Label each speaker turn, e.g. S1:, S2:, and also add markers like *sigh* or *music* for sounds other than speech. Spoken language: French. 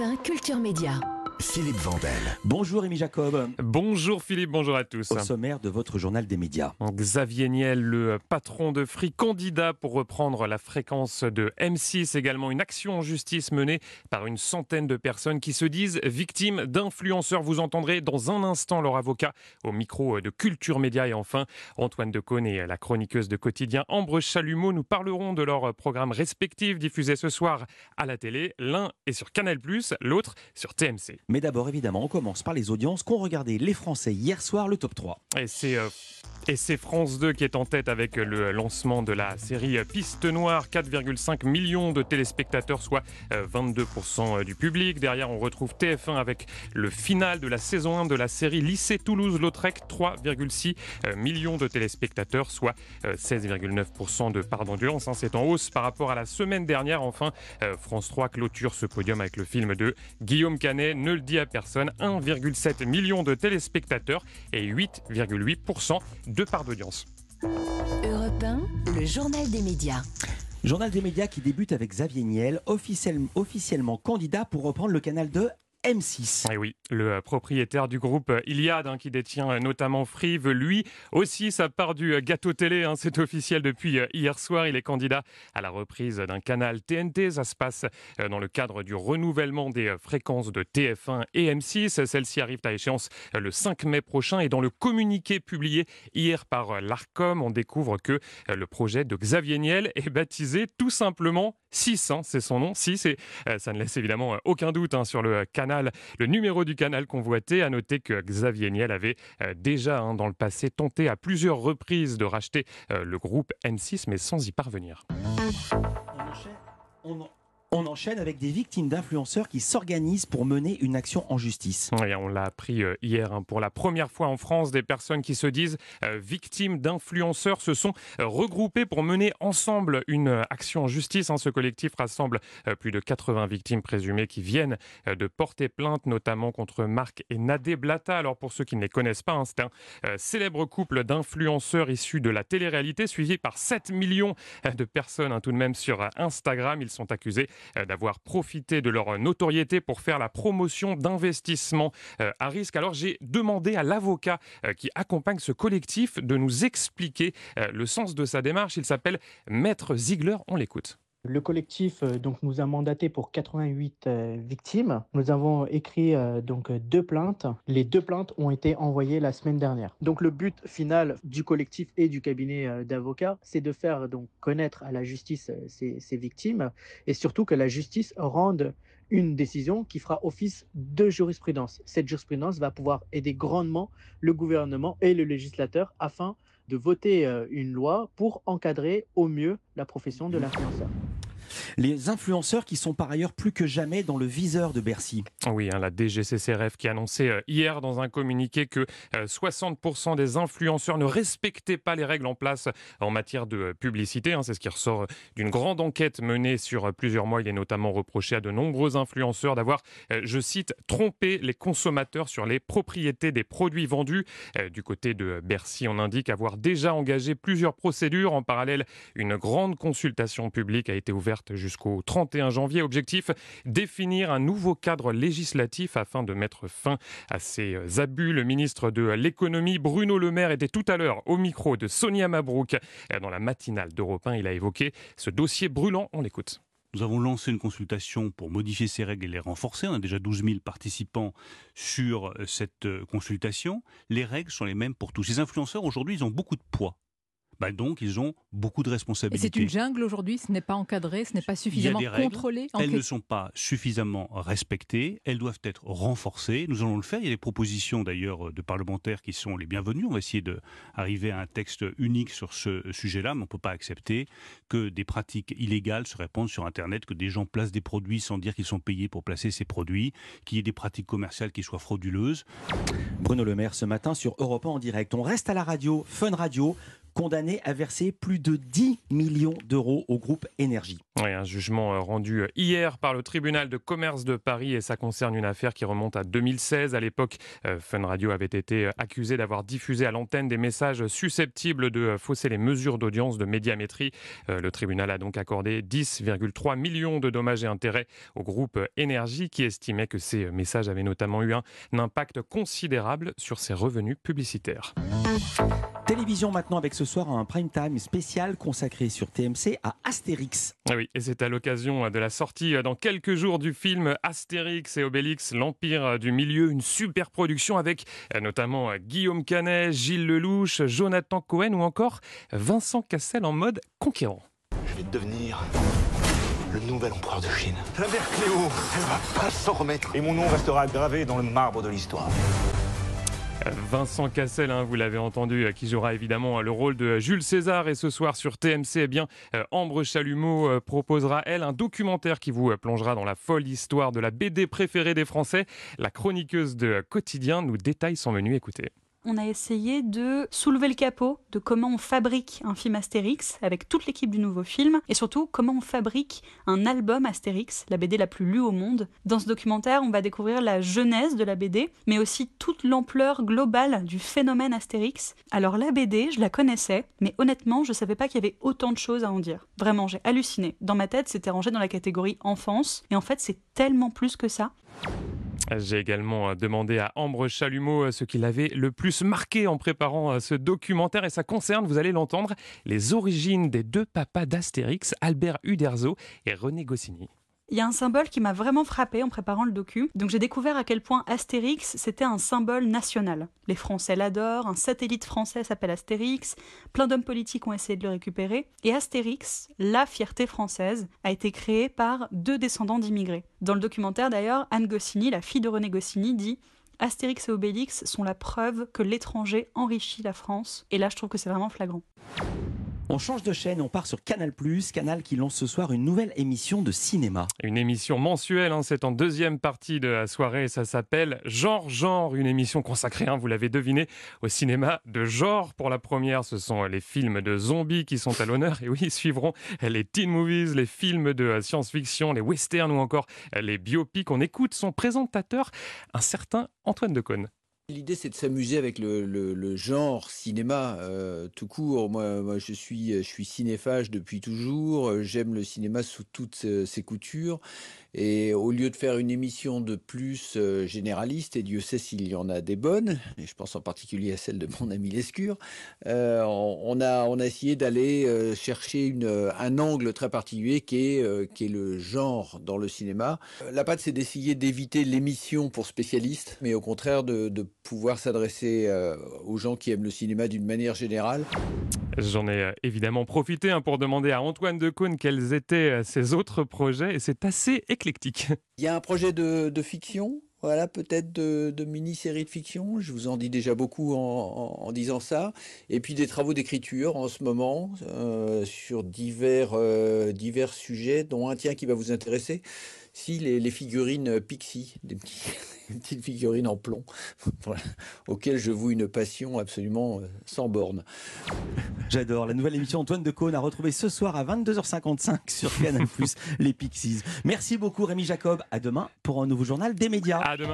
S1: Europe 1 Culture Média.
S2: Philippe Vandel.
S3: Bonjour Rémi Jacob.
S4: Bonjour Philippe, bonjour à tous.
S3: Au sommaire de votre journal des médias.
S4: Xavier Niel, le patron de Free, candidat pour reprendre la fréquence de M6. Également une action en justice menée par une centaine de personnes qui se disent victimes d'influenceurs. Vous entendrez dans un instant leur avocat au micro de Culture Média. Et enfin, Antoine Decaune et la chroniqueuse de quotidien Ambre Chalumeau nous parleront de leurs programmes respectifs diffusés ce soir à la télé. L'un est sur Canal+, l'autre sur TMC.
S3: Mais d'abord, évidemment, on commence par les audiences qu'ont regardé les Français hier soir, le top 3.
S4: Et c'est euh, et c'est France 2 qui est en tête avec le lancement de la série Piste Noire, 4,5 millions de téléspectateurs, soit 22% euh, du public. Derrière, on retrouve TF1 avec le final de la saison 1 de la série Lycée Toulouse-Lautrec, 3,6 euh, millions de téléspectateurs, soit 16,9% de part d'endurance. Hein. C'est en hausse par rapport à la semaine dernière. Enfin, France 3 clôture ce podium avec le film de Guillaume Canet, Ne le dit à personne, 1,7 million de téléspectateurs et 8,8% de part d'audience.
S1: Europe 1, le journal des médias.
S3: Journal des médias qui débute avec Xavier Niel, officiellement candidat pour reprendre le canal 2 M6.
S4: Et oui, le euh, propriétaire du groupe euh, Iliad, hein, qui détient euh, notamment Free, veut lui aussi sa part du gâteau télé. Hein, c'est officiel depuis hier soir. Il est candidat à la reprise d'un canal TNT. Ça se passe dans le cadre du renouvellement des fréquences de TF1 et M6. Celles-ci arrivent à échéance le 5 mai prochain. Et dans le communiqué publié hier par l'ARCOM, on découvre que le projet de Xavier Niel est baptisé tout simplement 6. Hein, c'est son nom, 6. Et ça ne laisse évidemment aucun doute sur le canal le numéro du canal convoité. À noter que Xavier Niel avait euh, déjà hein, dans le passé tenté à plusieurs reprises de racheter euh, le groupe N6, mais sans y parvenir.
S3: Enchaîne avec des victimes d'influenceurs qui s'organisent pour mener une action en justice.
S4: On l'a appris euh, hier. Hein. Pour la première fois en France, des personnes qui se disent euh, victimes d'influenceurs se sont euh, regroupées pour mener ensemble une action en justice. Hein. Ce collectif rassemble plus de 80 victimes présumées qui viennent de porter plainte, notamment contre Marc et Nadé Blata. Alors pour ceux qui ne les connaissent pas, hein, c'est un célèbre couple d'influenceurs issus de la télé-réalité, suivi par 7 millions de personnes tout de même sur Instagram. Ils sont accusés d'avoir profité de leur notoriété pour faire la promotion d'investissements euh, à risque. Alors j'ai demandé à l'avocat euh, qui accompagne ce collectif de nous expliquer le sens de sa démarche. Il s'appelle Maître Ziegler. On l'écoute.
S5: Le collectif euh, donc, nous a mandaté pour 88 euh, victimes. Nous avons écrit euh, donc deux plaintes. Les deux plaintes ont été envoyées la semaine dernière. Donc le but final du collectif et du cabinet d'avocats, c'est de faire donc connaître à la justice ces, ces victimes et surtout que la justice rende une décision qui fera office de jurisprudence. Cette jurisprudence va pouvoir aider grandement le gouvernement et le législateur afin de voter une loi pour encadrer au mieux la profession de l'influenceur.
S3: Les influenceurs qui sont par ailleurs plus que jamais dans le viseur de Bercy.
S4: Oui, hein, la DGCCRF qui a annoncé euh, hier dans un communiqué que 60% euh, des influenceurs ne respectaient pas les règles en place en matière de publicité. Hein. C'est ce qui ressort d'une grande enquête menée sur plusieurs mois. Il est notamment reproché à de nombreux influenceurs d'avoir, euh, je cite, trompé les consommateurs sur les propriétés des produits vendus. Du côté de Bercy, on indique avoir déjà engagé plusieurs procédures. En parallèle, une grande consultation publique a été ouverte jusqu'au 31 janvier. Objectif, définir un nouveau cadre législatif afin de mettre fin à ces abus. Le ministre de l'économie, Bruno Le Maire, était tout à l'heure au micro de Sonia Mabrouk dans la matinale d'Europe 1. Il a évoqué ce dossier brûlant. On l'écoute.
S6: Nous avons lancé une consultation pour modifier ces règles et les renforcer. On a déjà 12 000 participants sur cette consultation. Les règles sont les mêmes pour tous. Ces influenceurs, aujourd'hui, ils ont beaucoup de poids bah donc ils ont beaucoup de responsabilités.
S7: C'est une jungle aujourd'hui, ce n'est pas encadré, ce n'est pas suffisamment contrôlé.
S6: Elles ne sont pas suffisamment respectées, elles doivent être renforcées. Nous allons le faire. Il y a des propositions d'ailleurs de parlementaires qui sont les bienvenues. On va essayer d'arriver à un texte unique sur ce sujet-là, mais on ne peut pas accepter que des pratiques illégales se répandent sur Internet, que des gens placent des produits sans dire qu'ils sont payés pour placer ces produits, qu'il y ait des pratiques commerciales qui soient frauduleuses.
S3: Bruno Le Maire ce matin sur Europe 1 en direct. On reste à la radio, Fun Radio. Condamné à verser plus de 10 millions d'euros au groupe Énergie.
S4: Oui, un jugement euh, rendu euh, hier par le tribunal de commerce de Paris et ça concerne une affaire qui remonte à 2016. À l'époque, euh, Fun Radio avait été accusé d'avoir diffusé à l'antenne des messages susceptibles de fausser les mesures d'audience de médiamétrie. Le tribunal a donc accordé 10,3 millions de dommages et intérêts au groupe Énergie qui estimait que ces messages avaient notamment eu un impact considérable sur ses revenus publicitaires.
S3: Télévision maintenant avec ce soir un prime time spécial consacré sur TMC à Astérix.
S4: Ah oui, et c'est à l'occasion de la sortie dans quelques jours du film Astérix et Obélix, l'Empire du Milieu, une super production avec notamment Guillaume Canet, Gilles Lelouch, Jonathan Cohen ou encore Vincent Cassel en mode conquérant.
S2: Je vais devenir le nouvel empereur de Chine. La mère Cléo, elle va pas s'en remettre. Et mon nom restera gravé dans le marbre de l'histoire.
S4: Vincent Cassel, hein, vous l'avez entendu, euh, qui jouera évidemment le rôle de Jules César. Et ce soir sur TMC, eh bien, euh, Ambre Chalumeau euh, proposera, elle, un documentaire qui vous plongera dans la folle histoire de la BD préférée des Français. La chroniqueuse de Quotidien nous détaille son menu. Écoutez
S8: on a essayé de soulever le capot de comment on fabrique un film Astérix avec toute l'équipe du nouveau film et surtout comment on fabrique un album Astérix, la BD la plus lue au monde. Dans ce documentaire, on va découvrir la genèse de la BD, mais aussi toute l'ampleur globale du phénomène Astérix. Alors la BD, je la connaissais, mais honnêtement, je savais pas qu'il y avait autant de choses à en dire. Vraiment, j'ai halluciné. Dans ma tête, c'était rangé dans la catégorie enfance, et en fait, c'est tellement plus que ça.
S4: J'ai également euh, demandé à Ambre Chalumeau euh, ce qui l'avait le plus marqué en préparant euh, ce documentaire et ça concerne, vous allez l'entendre, les origines des deux papas d'Astérix, Albert Uderzo et René Goscinny.
S8: Il y a un symbole qui m'a vraiment frappé en préparant le docu. Donc j'ai découvert à quel point Astérix, c'était un symbole national. Les Français l'adorent, un satellite français s'appelle Astérix, plein d'hommes politiques ont essayé de le récupérer. Et Astérix, la fierté française, a été créé par deux descendants d'immigrés. Dans le documentaire d'ailleurs, Anne Goscinny, la fille de René Goscinny, dit Astérix et Obélix sont la preuve que l'étranger enrichit la France. Et là, je trouve que c'est vraiment flagrant.
S3: On change de chaîne, on part sur Canal+, Canal qui lance ce soir une nouvelle émission de cinéma.
S4: Une émission mensuelle, hein, c'est en deuxième partie de la soirée, ça s'appelle Genre Genre, une émission consacrée, hein, vous l'avez deviné, au cinéma de genre. Pour la première, ce sont les films de zombies qui sont à l'honneur, et oui, suivront les teen movies, les films de science-fiction, les westerns ou encore les biopics. On écoute son présentateur, un certain Antoine Decaune.
S9: L'idée, c'est de s'amuser avec le, genre cinéma euh, tout court. Moi, je, suis, cinéphage depuis toujours. J'aime le cinéma sous toutes ses coutures. Et au lieu de faire une émission de plus euh, généraliste, et Dieu sait s'il y en a des bonnes, et je pense en particulier à celle de mon ami Lescure, euh, on, a, essayé d'aller chercher un angle très particulier qui est, le genre dans le cinéma. La patte, c'est d'essayer d'éviter l'émission pour spécialistes, mais au contraire de pouvoir s'adresser aux gens qui aiment le cinéma d'une manière générale.
S4: J'en ai évidemment profité hein, pour demander à Antoine Decaune quels étaient ses autres projets, et c'est assez *laughs*
S9: il y a un projet de, fiction, voilà, peut-être de, mini-série de fiction. Je vous en dis déjà beaucoup en, disant ça. Et puis des travaux d'écriture en ce moment euh, sur divers, euh, divers sujets, dont un tien qui va vous intéresser. Si les, figurines Pixie, des *laughs* petites figurines en plomb, *laughs* auxquelles je voue une passion absolument euh, sans borne.
S3: J'adore. La nouvelle émission Antoine de Caunes à retrouver ce soir à 22h55 *laughs* sur Canal+, les Pixies. Merci beaucoup Rémi Jacob. À demain pour un nouveau journal des médias.
S4: À demain.